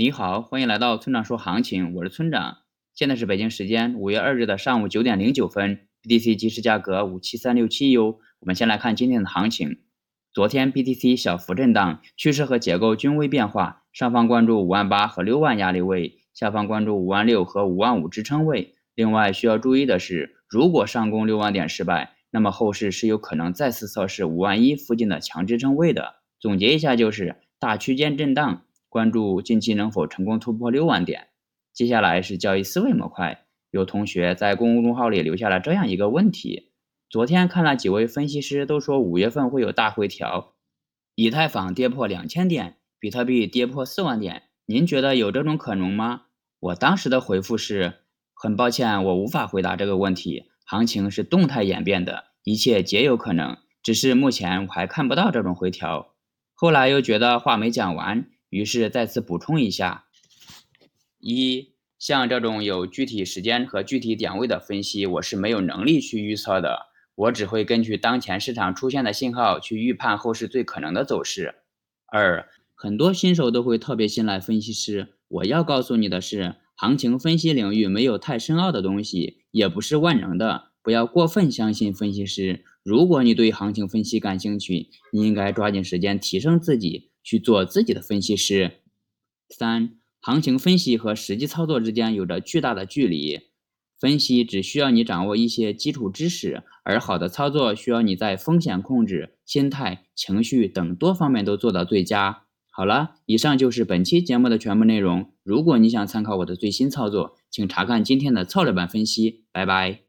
你好，欢迎来到村长说行情，我是村长。现在是北京时间五月二日的上午九点零九分，BTC 即时价格五七三六七 U。我们先来看今天的行情。昨天 BTC 小幅震荡，趋势和结构均未变化，上方关注五万八和六万压力位，下方关注五万六和五万五支撑位。另外需要注意的是，如果上攻六万点失败，那么后市是有可能再次测试五万一附近的强支撑位的。总结一下就是大区间震荡。关注近期能否成功突破六万点。接下来是交易思维模块，有同学在公众号里留下了这样一个问题：昨天看了几位分析师都说五月份会有大回调，以太坊跌破两千点，比特币跌破四万点，您觉得有这种可能吗？我当时的回复是：很抱歉，我无法回答这个问题。行情是动态演变的，一切皆有可能，只是目前我还看不到这种回调。后来又觉得话没讲完。于是再次补充一下：一，像这种有具体时间和具体点位的分析，我是没有能力去预测的。我只会根据当前市场出现的信号去预判后市最可能的走势。二，很多新手都会特别信赖分析师。我要告诉你的是，行情分析领域没有太深奥的东西，也不是万能的，不要过分相信分析师。如果你对行情分析感兴趣，你应该抓紧时间提升自己。去做自己的分析师。三、行情分析和实际操作之间有着巨大的距离。分析只需要你掌握一些基础知识，而好的操作需要你在风险控制、心态、情绪等多方面都做到最佳。好了，以上就是本期节目的全部内容。如果你想参考我的最新操作，请查看今天的策略版分析。拜拜。